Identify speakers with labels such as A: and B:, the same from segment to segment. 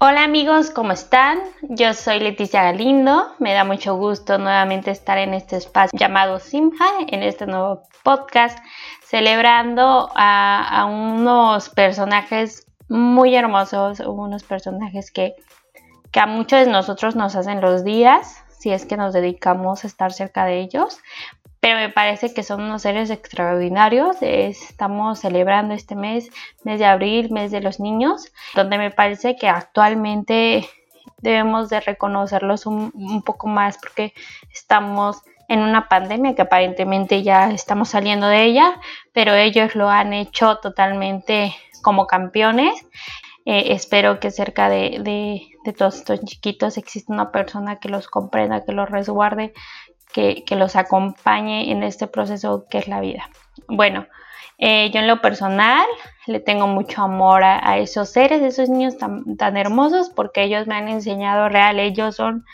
A: Hola amigos, ¿cómo están? Yo soy Leticia Galindo. Me da mucho gusto nuevamente estar en este espacio llamado Simha, en este nuevo podcast, celebrando a, unos personajes muy hermosos, unos personajes que, que a muchos de nosotros nos hacen los días, si es que nos dedicamos a estar cerca de ellos, pero me parece que son unos seres extraordinarios. Estamos celebrando este mes, mes de abril, mes de los niños, donde me parece que actualmente debemos de reconocerlos un, poco más porque estamos en una pandemia que aparentemente ya estamos saliendo de ella, pero ellos lo han hecho totalmente como campeones. Eh, espero que cerca de, de, todos estos chiquitos exista una persona que los comprenda, que los resguarde, que, los acompañe en este proceso que es la vida. Bueno, eh, yo en lo personal le tengo mucho amor a, esos seres, esos niños tan, tan, hermosos, porque ellos me han enseñado real, ellos son,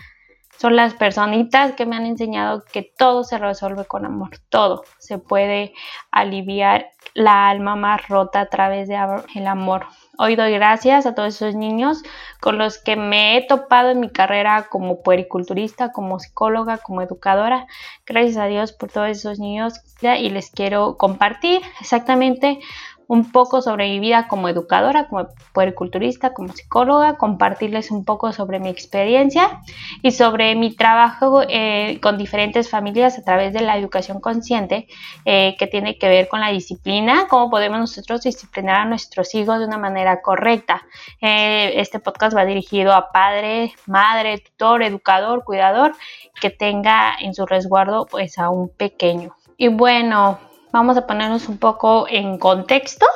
A: son las personitas que me han enseñado que todo se resuelve con amor, todo se puede aliviar la alma más rota a través del amor. Hoy doy gracias a todos esos niños con los que me he topado en mi carrera como puericulturista, como psicóloga, como educadora. Gracias a Dios por todos esos niños y les quiero compartir exactamente un poco sobre mi vida como educadora, como puericulturista, como psicóloga, compartirles un poco sobre mi experiencia y sobre mi trabajo eh, con diferentes familias a través de la educación consciente eh, que tiene que ver con la disciplina, cómo podemos nosotros disciplinar a nuestros hijos de una manera correcta. Eh, este podcast va dirigido a padre, madre, tutor, educador, cuidador que tenga en su resguardo pues a un pequeño. Y bueno, vamos a ponernos un poco en contexto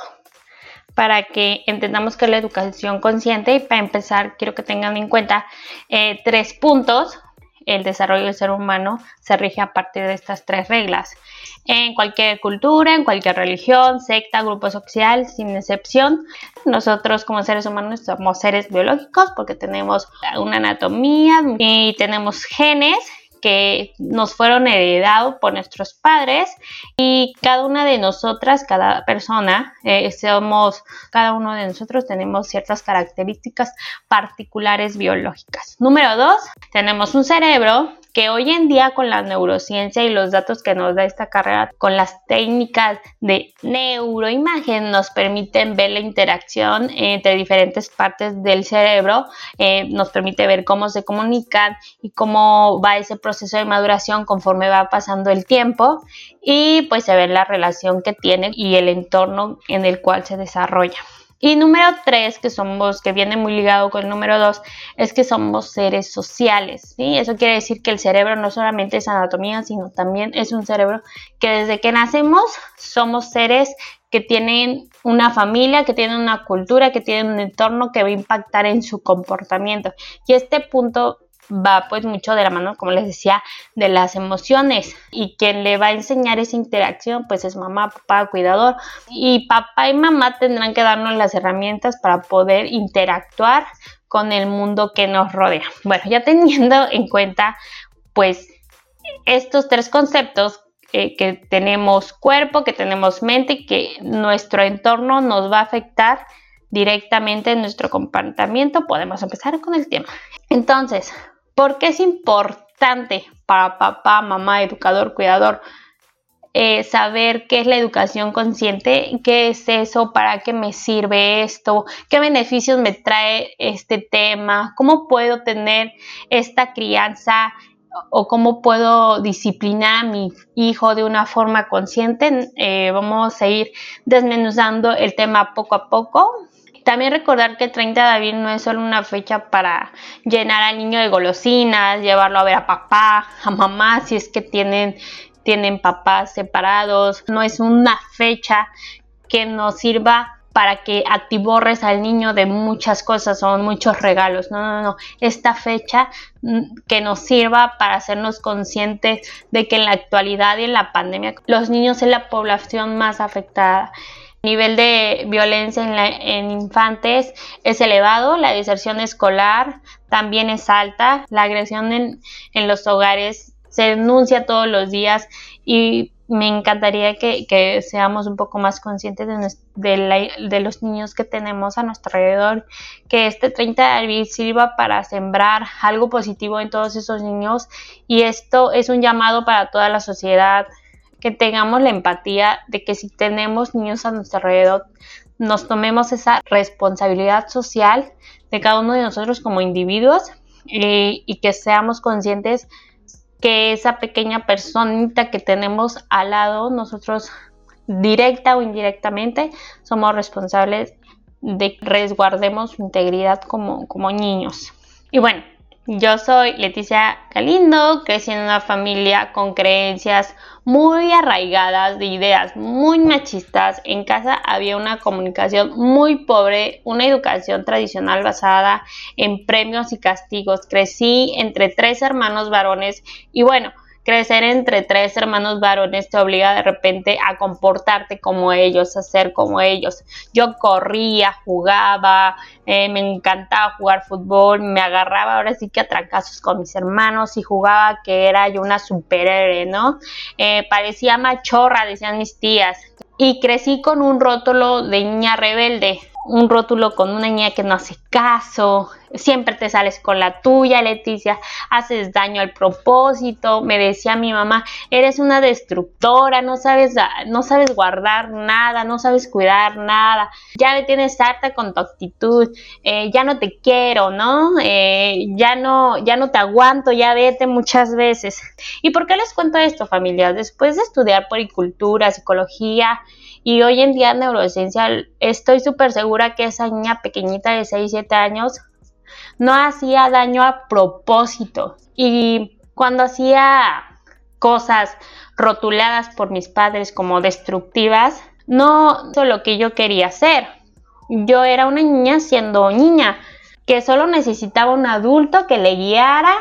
A: para que entendamos que la educación consciente y para empezar quiero que tengan en cuenta eh, tres puntos. El desarrollo del ser humano se rige a partir de estas tres reglas. En cualquier cultura, en cualquier religión, secta, grupo social, sin excepción, nosotros como seres humanos somos seres biológicos porque tenemos una anatomía y tenemos genes que nos fueron heredados por nuestros padres y cada una de nosotras, cada persona, eh, somos, cada uno de nosotros tenemos ciertas características particulares biológicas. Número dos, tenemos un cerebro que hoy en día con la neurociencia y los datos que nos da esta carrera con las técnicas de neuroimagen nos permiten ver la interacción entre diferentes partes del cerebro, eh, nos permite ver cómo se comunican y cómo va ese proceso de maduración conforme va pasando el tiempo y pues se ve la relación que tiene y el entorno en el cual se desarrolla. Y número tres, que somos, que viene muy ligado con el número dos, es que somos seres sociales. ¿sí? Eso quiere decir que el cerebro no solamente es anatomía, sino también es un cerebro que desde que nacemos somos seres que tienen una familia, que tienen una cultura, que tienen un entorno que va a impactar en su comportamiento. Y este punto va pues mucho de la mano, como les decía, de las emociones y quien le va a enseñar esa interacción pues es mamá, papá, cuidador y papá y mamá tendrán que darnos las herramientas para poder interactuar con el mundo que nos rodea. Bueno, ya teniendo en cuenta pues estos tres conceptos eh, que tenemos cuerpo, que tenemos mente que nuestro entorno nos va a afectar directamente en nuestro comportamiento, podemos empezar con el tema. Entonces, ¿Por qué es importante para papá, mamá, educador, cuidador eh, saber qué es la educación consciente? ¿Qué es eso? ¿Para qué me sirve esto? ¿Qué beneficios me trae este tema? ¿Cómo puedo tener esta crianza? o cómo puedo disciplinar a mi hijo de una forma consciente. Eh, vamos a ir desmenuzando el tema poco a poco. También recordar que el 30 de abril no es solo una fecha para llenar al niño de golosinas, llevarlo a ver a papá, a mamá, si es que tienen, tienen papás separados. No es una fecha que nos sirva para que activorres al niño de muchas cosas o muchos regalos. No, no, no. Esta fecha mm, que nos sirva para hacernos conscientes de que en la actualidad y en la pandemia los niños son la población más afectada nivel de violencia en, infantes es elevado, la deserción escolar también es alta, la agresión en, los hogares se denuncia todos los días y me encantaría que, seamos un poco más conscientes de, de, los niños que tenemos a nuestro alrededor, que este 30 de abril sirva para sembrar algo positivo en todos esos niños y esto es un llamado para toda la sociedad, que tengamos la empatía de que si tenemos niños a nuestro alrededor, nos tomemos esa responsabilidad social de cada uno de nosotros como individuos eh, y que seamos conscientes que esa pequeña personita que tenemos al lado, nosotros directa o indirectamente, somos responsables de que resguardemos su integridad como, como niños. Y bueno, yo soy Leticia Galindo, crecí en una familia con creencias muy arraigadas de ideas muy machistas. En casa había una comunicación muy pobre, una educación tradicional basada en premios y castigos. Crecí entre tres hermanos varones y bueno, crecer entre tres hermanos varones te obliga de repente a comportarte como ellos, a ser como ellos. Yo corría, jugaba, eh, me encantaba jugar fútbol, me agarraba ahora sí que a con mis hermanos y jugaba que era yo una superhéroe, ¿no? Eh, parecía machorra, decían mis tías. Y crecí con un rótulo de niña rebelde un rótulo con una niña que no hace caso, siempre te sales con la tuya, Leticia, haces daño al propósito, me decía mi mamá, eres una destructora, no sabes, no sabes guardar nada, no sabes cuidar nada, ya me tienes harta con tu actitud, eh, ya no te quiero, ¿no? Eh, ya no, ya no te aguanto, ya vete muchas veces. ¿Y por qué les cuento esto, familia? Después de estudiar policultura, psicología, y hoy en día en neurociencia estoy súper segura que esa niña pequeñita de 6, 7 años no hacía daño a propósito. Y cuando hacía cosas rotuladas por mis padres como destructivas, no hizo lo que yo quería hacer. Yo era una niña siendo niña, que solo necesitaba un adulto que le guiara,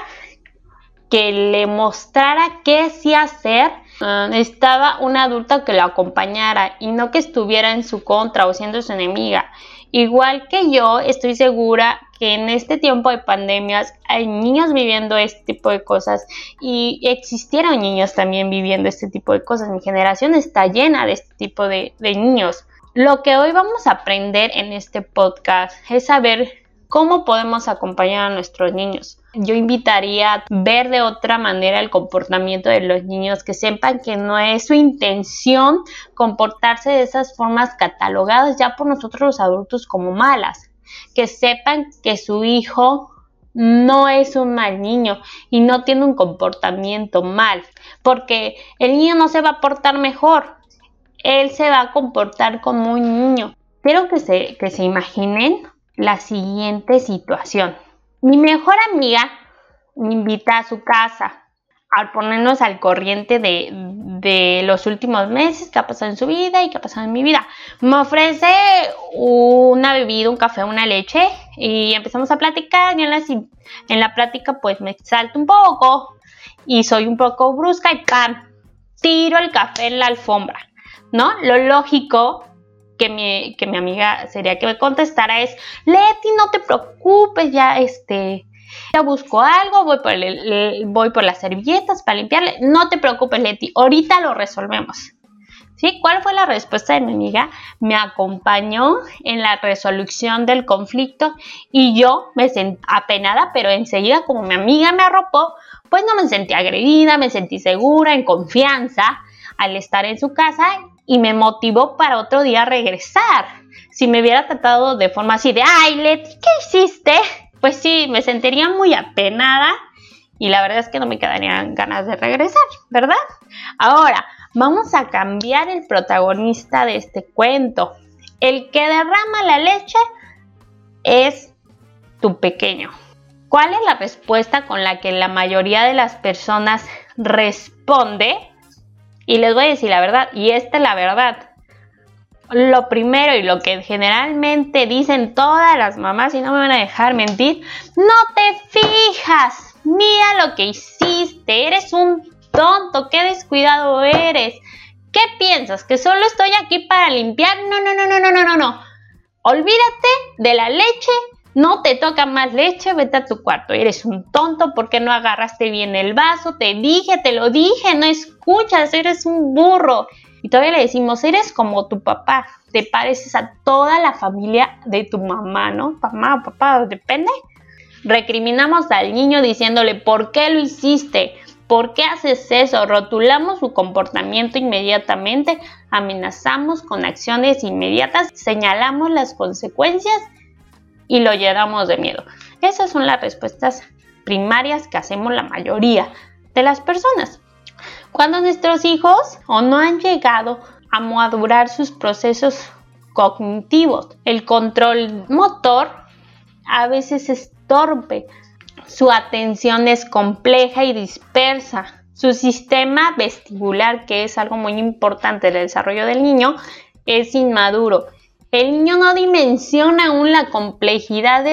A: que le mostrara qué sí hacer Ah, estaba una adulta que lo acompañara y no que estuviera en su contra o siendo su enemiga. Igual que yo, estoy segura que en este tiempo de pandemias hay niños viviendo este tipo de cosas y existieron niños también viviendo este tipo de cosas. Mi generación está llena de este tipo de, de niños. Lo que hoy vamos a aprender en este podcast es saber cómo podemos acompañar a nuestros niños yo invitaría a ver de otra manera el comportamiento de los niños, que sepan que no es su intención comportarse de esas formas catalogadas ya por nosotros los adultos como malas, que sepan que su hijo no es un mal niño y no tiene un comportamiento mal, porque el niño no se va a portar mejor, él se va a comportar como un niño. Quiero que se, que se imaginen la siguiente situación. Mi mejor amiga me invita a su casa al ponernos al corriente de, los últimos meses, qué ha pasado en su vida y qué ha pasado en mi vida. Me ofrece una bebida, un café, una leche y empezamos a platicar y en la, en la plática pues me salto un poco y soy un poco brusca y ¡pam! Tiro el café en la alfombra, ¿no? Lo lógico que mi, que mi amiga sería que me contestara es, Leti, no te preocupes, ya este, ya busco algo, voy por, voy por las servilletas para limpiarle, no te preocupes, Leti, ahorita lo resolvemos. ¿Sí? ¿Cuál fue la respuesta de mi amiga? Me acompañó en la resolución del conflicto y yo me sentí apenada, pero enseguida como mi amiga me arropó, pues no me sentí agredida, me sentí segura, en confianza al estar en su casa y me motivó para otro día regresar. Si me hubiera tratado de forma así de, ay, Leti, ¿qué hiciste? Pues sí, me sentiría muy apenada y la verdad es que no me quedarían ganas de regresar, ¿verdad? Ahora, vamos a cambiar el protagonista de este cuento. El que derrama la leche es tu pequeño. ¿Cuál es la respuesta con la que la mayoría de las personas responde y les voy a decir la verdad, y esta es la verdad. Lo primero y lo que generalmente dicen todas las mamás, y no me van a dejar mentir, no te fijas, mira lo que hiciste, eres un tonto, qué descuidado eres. ¿Qué piensas? ¿Que solo estoy aquí para limpiar? No, no, no, no, no, no, no, no. Olvídate de la leche, no te toca más leche, vete a tu cuarto. Eres un tonto porque no agarraste bien el vaso. Te dije, te lo dije, no escuchas, eres un burro. Y todavía le decimos, eres como tu papá, te pareces a toda la familia de tu mamá, ¿no? Mamá, papá, depende. Recriminamos al niño diciéndole, ¿por qué lo hiciste? ¿Por qué haces eso? Rotulamos su comportamiento inmediatamente, amenazamos con acciones inmediatas, señalamos las consecuencias y lo llenamos de miedo. Esas son las respuestas primarias que hacemos la mayoría de las personas. Cuando nuestros hijos o no han llegado a madurar sus procesos cognitivos, el control motor a veces es torpe, su atención es compleja y dispersa, su sistema vestibular, que es algo muy importante del desarrollo del niño, es inmaduro. El niño no dimensiona aún la complejidad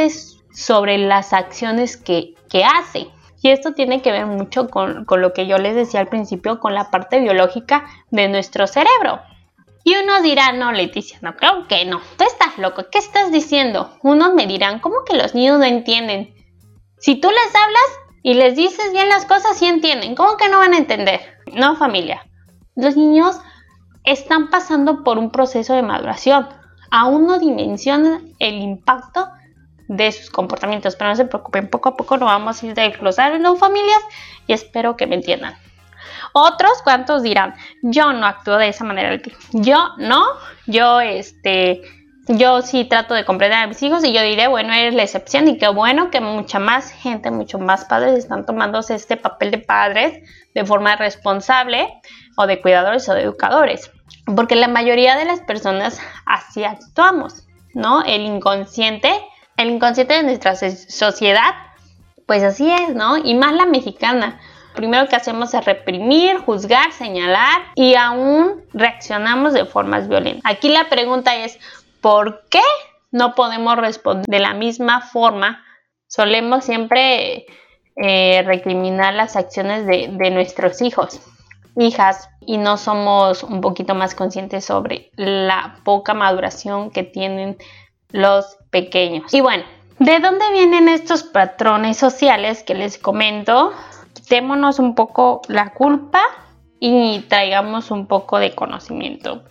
A: sobre las acciones que, que hace. Y esto tiene que ver mucho con, lo que yo les decía al principio, con la parte biológica de nuestro cerebro. Y uno dirá, no, Leticia, no, creo que no. Tú estás loco, ¿qué estás diciendo? Unos me dirán, ¿cómo que los niños no entienden? Si tú les hablas y les dices bien las cosas, sí entienden. ¿Cómo que no van a entender? No, familia. Los niños están pasando por un proceso de maduración. Aún no dimensionan el impacto de sus comportamientos. Pero no se preocupen, poco a poco nos vamos a ir desglosando familias y espero que me entiendan. Otros cuantos dirán, yo no actúo de esa manera. Yo no, yo este, yo sí trato de comprender a mis hijos y yo diré, bueno, eres la excepción y qué bueno que mucha más gente, mucho más padres están tomándose este papel de padres de forma responsable o de cuidadores o de educadores. Porque la mayoría de las personas así actuamos, ¿no? El inconsciente el inconsciente de nuestra sociedad, pues así es, ¿no? Y más la mexicana. Primero que hacemos es reprimir, juzgar, señalar y aún reaccionamos de formas violentas. Aquí la pregunta es, ¿por qué no podemos responder de la misma forma? Solemos siempre eh, recriminar las acciones de, de nuestros hijos, hijas, y no somos un poquito más conscientes sobre la poca maduración que tienen los pequeños. Y bueno, ¿de dónde vienen estos patrones sociales que les comento? Quitémonos un poco la culpa y traigamos un poco de conocimiento.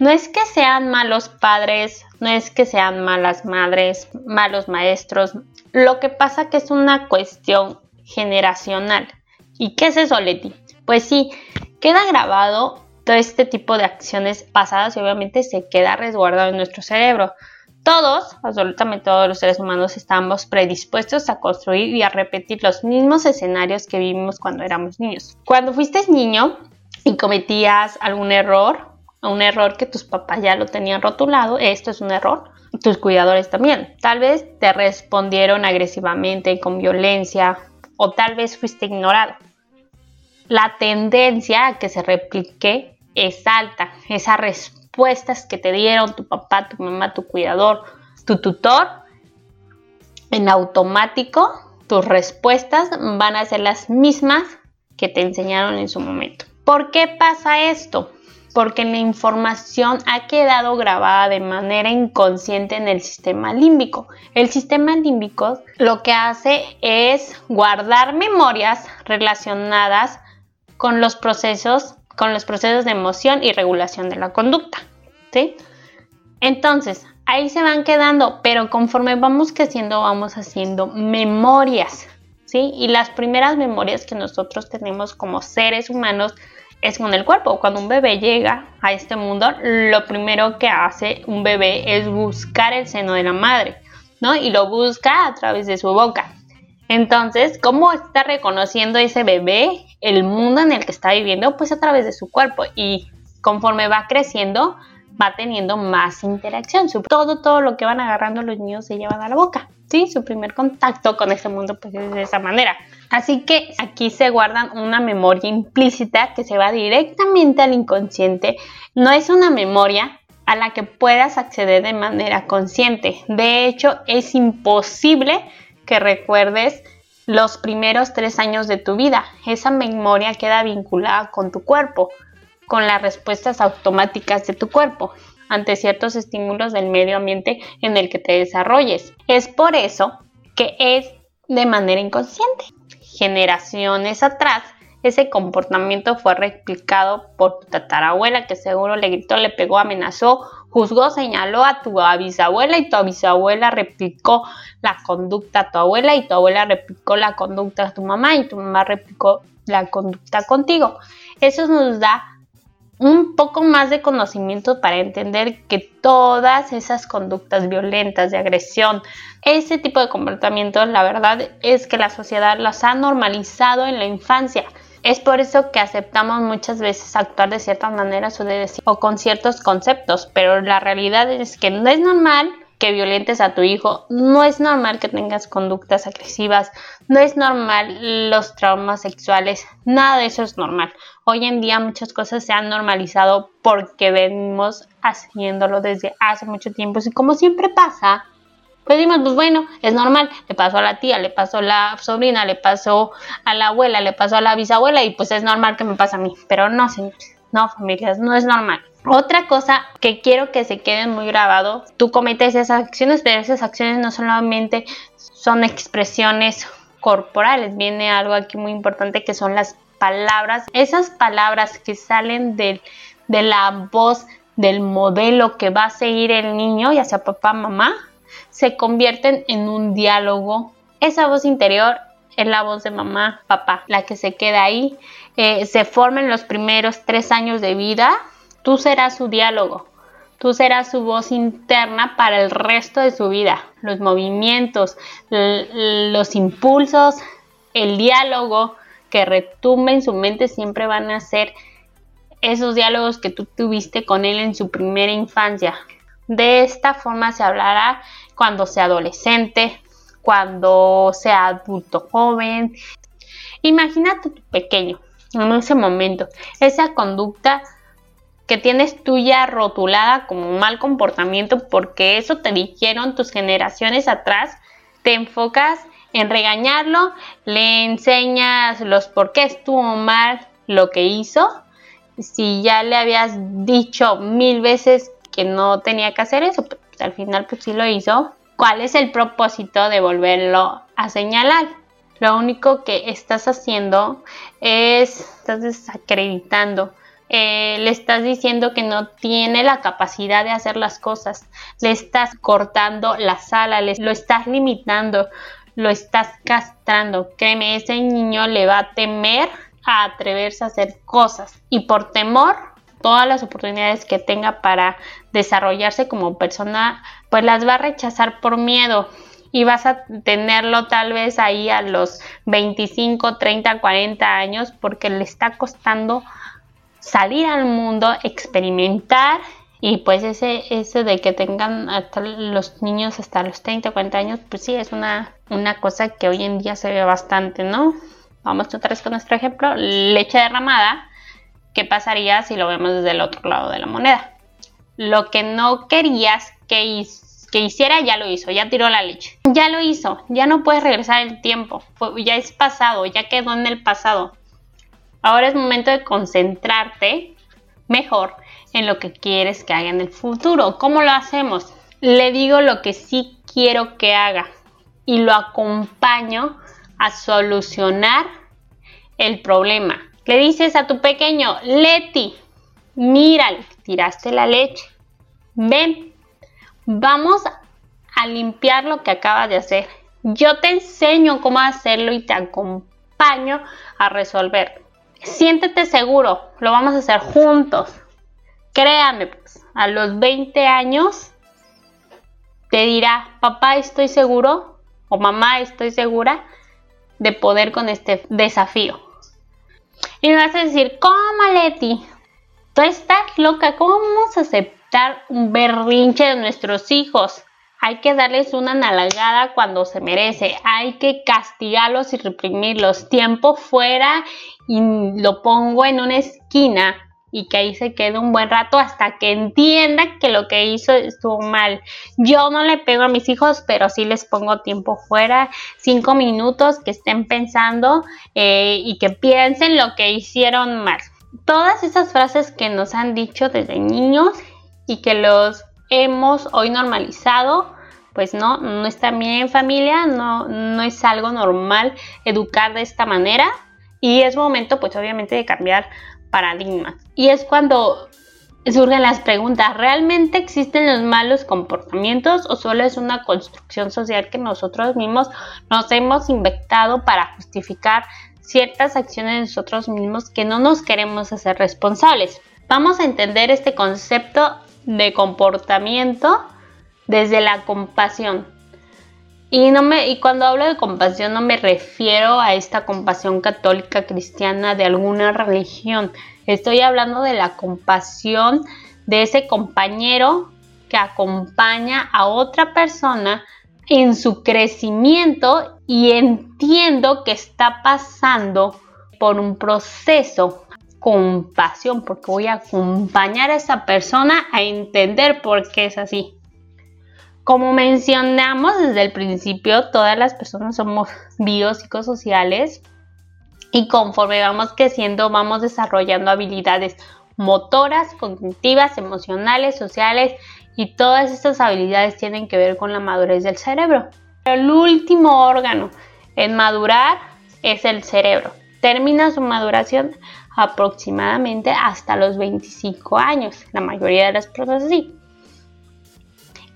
A: No es que sean malos padres, no es que sean malas madres, malos maestros. Lo que pasa que es una cuestión generacional. ¿Y qué es eso, Leti? Pues sí, queda grabado todo este tipo de acciones pasadas y obviamente se queda resguardado en nuestro cerebro. Todos, absolutamente todos los seres humanos, estamos predispuestos a construir y a repetir los mismos escenarios que vivimos cuando éramos niños. Cuando fuiste niño y cometías algún error, un error que tus papás ya lo tenían rotulado, esto es un error, tus cuidadores también. Tal vez te respondieron agresivamente, con violencia, o tal vez fuiste ignorado. La tendencia a que se replique es alta, esa respuesta respuestas que te dieron tu papá, tu mamá, tu cuidador, tu tutor, en automático tus respuestas van a ser las mismas que te enseñaron en su momento. ¿Por qué pasa esto? Porque la información ha quedado grabada de manera inconsciente en el sistema límbico. El sistema límbico lo que hace es guardar memorias relacionadas con los procesos con los procesos de emoción y regulación de la conducta. ¿sí? Entonces, ahí se van quedando, pero conforme vamos creciendo, vamos haciendo memorias. ¿sí? Y las primeras memorias que nosotros tenemos como seres humanos es con el cuerpo. Cuando un bebé llega a este mundo, lo primero que hace un bebé es buscar el seno de la madre, ¿no? Y lo busca a través de su boca. Entonces, ¿cómo está reconociendo ese bebé el mundo en el que está viviendo? Pues a través de su cuerpo y conforme va creciendo, va teniendo más interacción. Todo, todo lo que van agarrando los niños se llevan a la boca. ¿sí? Su primer contacto con este mundo pues es de esa manera. Así que aquí se guardan una memoria implícita que se va directamente al inconsciente. No es una memoria a la que puedas acceder de manera consciente. De hecho, es imposible que recuerdes los primeros tres años de tu vida. Esa memoria queda vinculada con tu cuerpo, con las respuestas automáticas de tu cuerpo. ante ciertos estímulos del medio ambiente en el que te desarrolles. Es por eso que es de manera inconsciente. Generaciones atrás, ese comportamiento fue replicado por tu tatarabuela que seguro le gritó, le pegó, amenazó, juzgó, señaló a tu bisabuela y tu bisabuela replicó la conducta a tu abuela y tu abuela replicó la conducta a tu mamá y tu mamá replicó la conducta contigo. Eso nos da un poco más de conocimiento para entender que todas esas conductas violentas de agresión, ese tipo de comportamientos, la verdad es que la sociedad las ha normalizado en la infancia. Es por eso que aceptamos muchas veces actuar de cierta manera o, o con ciertos conceptos, pero la realidad es que no es normal que violentes a tu hijo, no es normal que tengas conductas agresivas, no es normal los traumas sexuales, nada de eso es normal. Hoy en día muchas cosas se han normalizado porque venimos haciéndolo desde hace mucho tiempo y como siempre pasa, pues decimos, pues bueno, es normal, le pasó a la tía, le pasó a la sobrina, le pasó a la abuela, le pasó a la bisabuela y pues es normal que me pase a mí, pero no, no, familias, no es normal. Otra cosa que quiero que se quede muy grabado, tú cometes esas acciones, pero esas acciones no solamente son expresiones corporales, viene algo aquí muy importante que son las palabras, esas palabras que salen de, de la voz del modelo que va a seguir el niño, ya sea papá, mamá, se convierten en un diálogo. Esa voz interior es la voz de mamá, papá, la que se queda ahí. Eh, se forma en los primeros tres años de vida. Tú serás su diálogo. Tú serás su voz interna para el resto de su vida. Los movimientos, los impulsos, el diálogo que retumba en su mente siempre van a ser esos diálogos que tú tuviste con él en su primera infancia. De esta forma se hablará cuando sea adolescente, cuando sea adulto joven. Imagínate tu pequeño en ese momento, esa conducta que tienes tuya rotulada como mal comportamiento porque eso te dijeron tus generaciones atrás, te enfocas en regañarlo, le enseñas los por qué estuvo mal lo que hizo. Si ya le habías dicho mil veces que no tenía que hacer eso, pues al final pues sí lo hizo, ¿Cuál es el propósito de volverlo a señalar? Lo único que estás haciendo es, estás desacreditando, eh, le estás diciendo que no tiene la capacidad de hacer las cosas, le estás cortando la sala, le, lo estás limitando, lo estás castrando. Créeme, ese niño le va a temer a atreverse a hacer cosas y por temor todas las oportunidades que tenga para desarrollarse como persona, pues las va a rechazar por miedo y vas a tenerlo tal vez ahí a los 25, 30, 40 años porque le está costando salir al mundo, experimentar y pues ese, ese de que tengan hasta los niños hasta los 30, 40 años, pues sí, es una, una cosa que hoy en día se ve bastante, ¿no? Vamos otra vez con nuestro ejemplo, leche derramada ¿qué pasaría si lo vemos desde el otro lado de la moneda? Lo que no querías que, hiciera ya lo hizo, ya tiró la leche. Ya lo hizo, ya no puedes regresar el tiempo, ya es pasado, ya quedó en el pasado. Ahora es momento de concentrarte mejor en lo que quieres que haga en el futuro. ¿Cómo lo hacemos? Le digo lo que sí quiero que haga y lo acompaño a solucionar el problema. Le dices a tu pequeño, Leti, mira, tiraste la leche. Ven, vamos a limpiar lo que acabas de hacer. Yo te enseño cómo hacerlo y te acompaño a resolver. Siéntete seguro, lo vamos a hacer juntos. Créame, pues, a los 20 años te dirá, papá, estoy seguro o mamá, estoy segura de poder con este desafío. Y me vas a decir, ¿cómo, Leti? Tú estás loca, ¿cómo vamos a aceptar un berrinche de nuestros hijos? Hay que darles una nalgada cuando se merece. Hay que castigarlos y reprimirlos. Tiempo fuera y lo pongo en una esquina y que ahí se quede un buen rato hasta que entienda que lo que hizo estuvo mal. Yo no le pego a mis hijos, pero sí les pongo tiempo fuera, cinco minutos que estén pensando eh, y que piensen lo que hicieron mal. Todas esas frases que nos han dicho desde niños y que los hemos hoy normalizado, pues no, no está bien en familia, no, no es algo normal educar de esta manera y es momento pues obviamente de cambiar paradigmas. Y es cuando surgen las preguntas, ¿realmente existen los malos comportamientos o solo es una construcción social que nosotros mismos nos hemos inventado para justificar ciertas acciones de nosotros mismos que no nos queremos hacer responsables? Vamos a entender este concepto de comportamiento desde la compasión. Y, no me, y cuando hablo de compasión no me refiero a esta compasión católica cristiana de alguna religión. Estoy hablando de la compasión de ese compañero que acompaña a otra persona en su crecimiento y entiendo que está pasando por un proceso compasión porque voy a acompañar a esa persona a entender por qué es así. Como mencionamos desde el principio, todas las personas somos biopsicosociales y conforme vamos creciendo vamos desarrollando habilidades motoras, cognitivas, emocionales, sociales y todas estas habilidades tienen que ver con la madurez del cerebro. El último órgano en madurar es el cerebro. Termina su maduración aproximadamente hasta los 25 años, la mayoría de las personas así.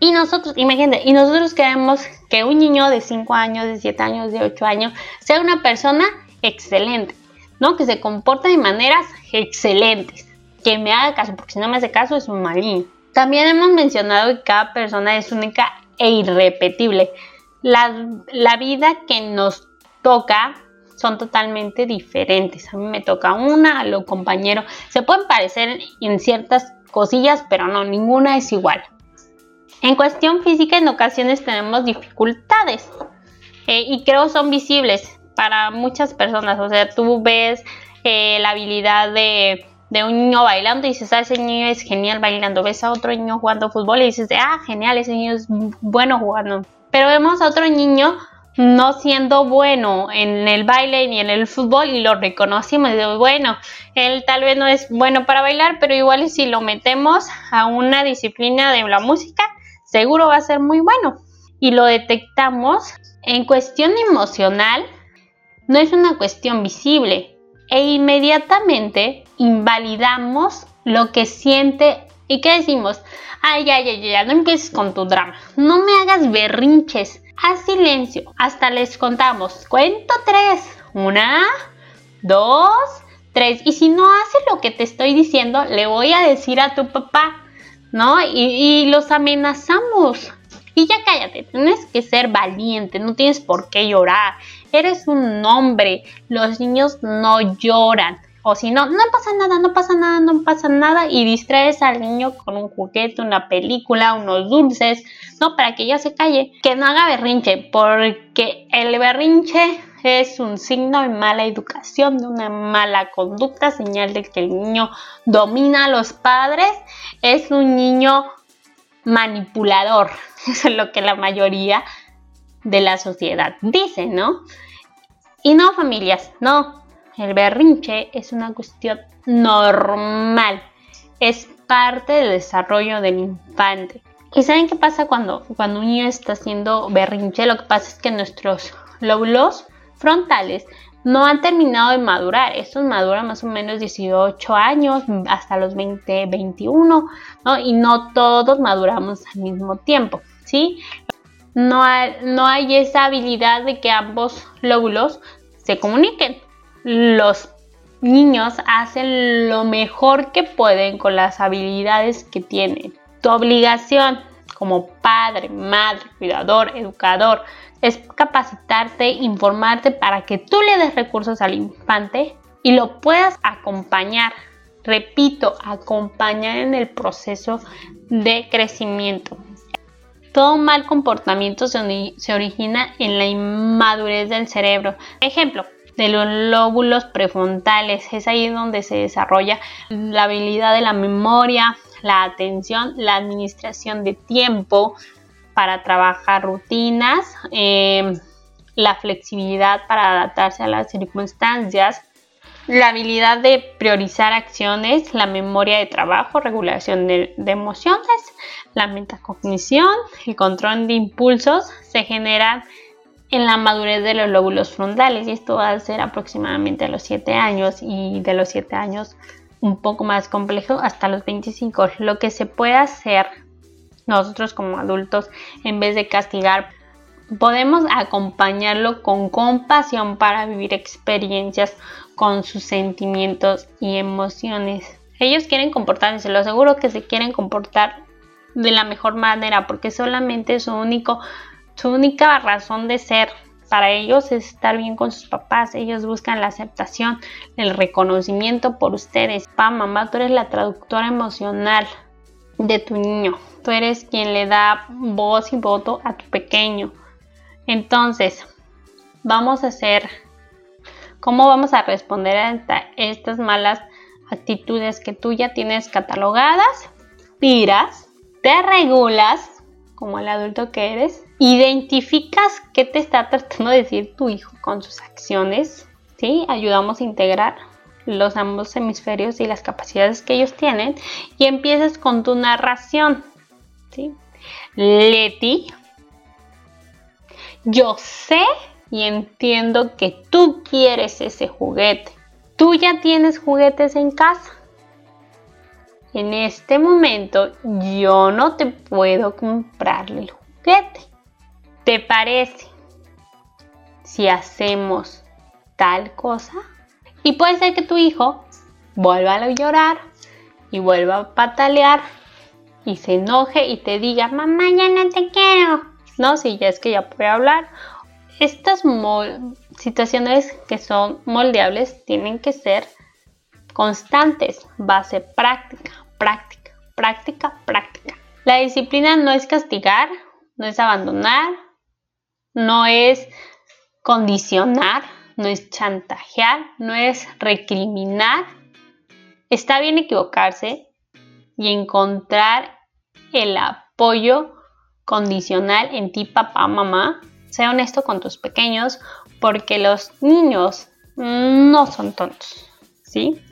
A: Y nosotros, imagínate, y nosotros queremos que un niño de 5 años, de 7 años, de 8 años, sea una persona excelente, ¿no? Que se comporte de maneras excelentes, que me haga caso, porque si no me hace caso es un malín. También hemos mencionado que cada persona es única e irrepetible. La, la vida que nos toca son totalmente diferentes. A mí me toca una, a lo compañero. Se pueden parecer en ciertas cosillas, pero no, ninguna es igual. En cuestión física en ocasiones tenemos dificultades eh, y creo son visibles para muchas personas. O sea, tú ves eh, la habilidad de, un niño bailando y dices, ah, ese niño es genial bailando. Ves a otro niño jugando fútbol y dices, ah, genial, ese niño es bueno jugando. Pero vemos a otro niño no siendo bueno en el baile ni en el fútbol y lo reconocimos. bueno, él tal vez no es bueno para bailar, pero igual si lo metemos a una disciplina de la música, seguro va a ser muy bueno. Y lo detectamos en cuestión emocional, no es una cuestión visible. E inmediatamente invalidamos lo que siente y que decimos, ay, ay, ay, ya, no empieces con tu drama, no me hagas berrinches, haz silencio, hasta les contamos, cuento tres, una, dos, tres, y si no hace lo que te estoy diciendo, le voy a decir a tu papá, ¿no? Y, los amenazamos. Y ya cállate, tienes que ser valiente, no tienes por qué llorar. Eres un hombre, los niños no lloran. O si no, no pasa nada, no pasa nada, no pasa nada. Y distraes al niño con un juguete, una película, unos dulces, ¿no? Para que ya se calle. Que no haga berrinche, porque el berrinche es un signo de mala educación, de una mala conducta, señal de que el niño domina a los padres, es un niño manipulador. Eso es lo que la mayoría de la sociedad dice, ¿no? Y no, familias, no. El berrinche es una cuestión normal. Es parte del desarrollo del infante. ¿Y saben qué pasa cuando, cuando un niño está haciendo berrinche? Lo que pasa es que nuestros lóbulos frontales no han terminado de madurar. Estos maduran más o menos 18 años hasta los 20, 21, ¿no? Y no todos maduramos al mismo tiempo, ¿sí? No no hay esa habilidad de que ambos lóbulos se comuniquen. Los niños hacen lo mejor que pueden con las habilidades que tienen. Tu obligación como padre, madre, cuidador, educador, es capacitarte, informarte para que tú le des recursos al infante y lo puedas acompañar. Repito, acompañar en el proceso de crecimiento. Todo mal comportamiento se, origina en la inmadurez del cerebro. Ejemplo, de los lóbulos prefrontales. Es ahí donde se desarrolla la habilidad de la memoria, la atención, la administración de tiempo, para trabajar rutinas, em, la flexibilidad para adaptarse a las circunstancias, la habilidad de priorizar acciones, la memoria de trabajo, regulación de, emociones, la metacognición, el control de impulsos se generan en la madurez de los lóbulos frontales y esto va a ser aproximadamente a los 7 años y de los 7 años un poco más complejo hasta los 25. Lo que se puede hacer nosotros como adultos en vez de castigar podemos acompañarlo con compasión para vivir experiencias con sus sentimientos y emociones. Ellos quieren comportarse, lo aseguro que se quieren comportar de la mejor manera porque solamente su único su única razón de ser para ellos es estar bien con sus papás. Ellos buscan la aceptación, el reconocimiento por ustedes. Pa, mamá, tú eres la traductora emocional de tu niño. Tú eres quien le da voz y voto a tu pequeño. Entonces, vamos a hacer, ¿cómo vamos a responder a estas malas actitudes que tú ya tienes catalogadas? Tiras, te regulas como el adulto que eres, identificas qué te está tratando de decir tu hijo con sus acciones, ¿sí? Ayudamos a integrar los ambos hemisferios y las capacidades que ellos tienen y empiezas con tu narración, ¿sí? Leti, yo sé y entiendo que tú quieres ese juguete. Tú ya tienes juguetes en casa. En este momento yo no te puedo comprarle el juguete. ¿Te parece si hacemos tal cosa? Y puede ser que tu hijo vuelva a llorar y vuelva a patalear y se enoje y te diga, mamá, ya no te quiero. No, si ya es que ya puede hablar. Estas situaciones que son moldeables tienen que ser constantes, base práctica, práctica, práctica, práctica. La disciplina no es castigar, no es abandonar, no es condicionar, no es chantajear, no es recriminar. Está bien equivocarse y encontrar el apoyo condicional en ti, papá, mamá. Sea honesto con tus pequeños porque los niños no son tontos, ¿sí?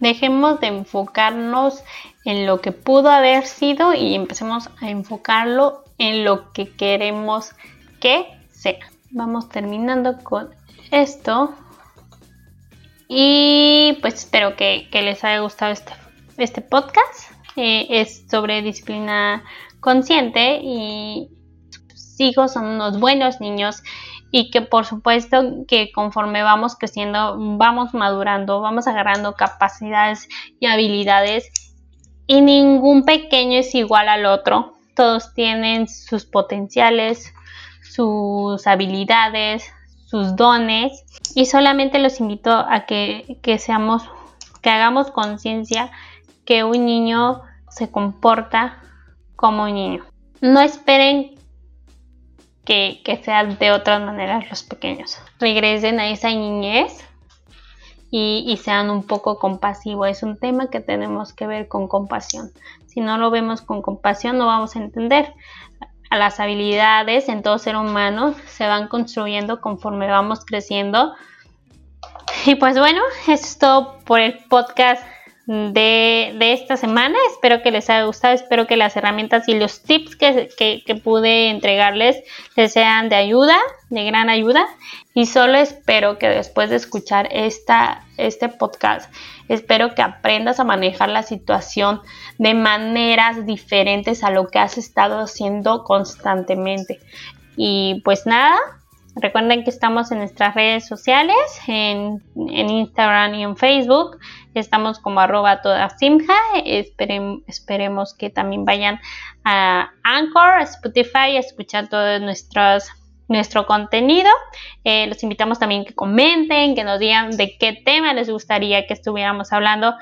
A: Dejemos de enfocarnos en lo que pudo haber sido y empecemos a enfocarlo en lo que queremos que sea. Vamos terminando con esto. Y pues espero que, les haya gustado este, este podcast. Eh, es sobre disciplina consciente y sus hijos son unos buenos niños y que por supuesto que conforme vamos creciendo, vamos madurando, vamos agarrando capacidades y habilidades y ningún pequeño es igual al otro. Todos tienen sus potenciales, sus habilidades, sus dones y solamente los invito a que, que seamos, que hagamos conciencia que un niño se comporta como un niño. No esperen que, que sean de otras maneras los pequeños. Regresen a esa niñez y, y, sean un poco compasivos. Es un tema que tenemos que ver con compasión. Si no lo vemos con compasión, no vamos a entender. Las habilidades en todo ser humano se van construyendo conforme vamos creciendo. Y pues bueno, eso es todo por el podcast de, esta semana. Espero que les haya gustado, espero que las herramientas y los tips que, pude entregarles les sean de ayuda, de gran ayuda. Y solo espero que después de escuchar esta, este podcast, espero que aprendas a manejar la situación de maneras diferentes a lo que has estado haciendo constantemente. Y pues nada, Recuerden que estamos en nuestras redes sociales, en, Instagram y en Facebook. Estamos como arroba toda simja. esperemos que también vayan a Anchor, a Spotify a escuchar todo nuestros, nuestro contenido. Eh, los invitamos también que comenten, que nos digan de qué tema les gustaría que estuviéramos hablando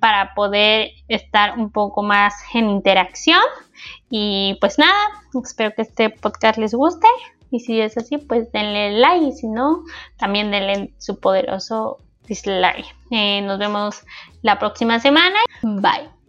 A: para poder estar un poco más en interacción. Y pues nada, espero que este podcast les guste. Y si es así, pues denle like. Y si no, también denle su poderoso dislike. Eh, nos vemos la próxima semana. Bye.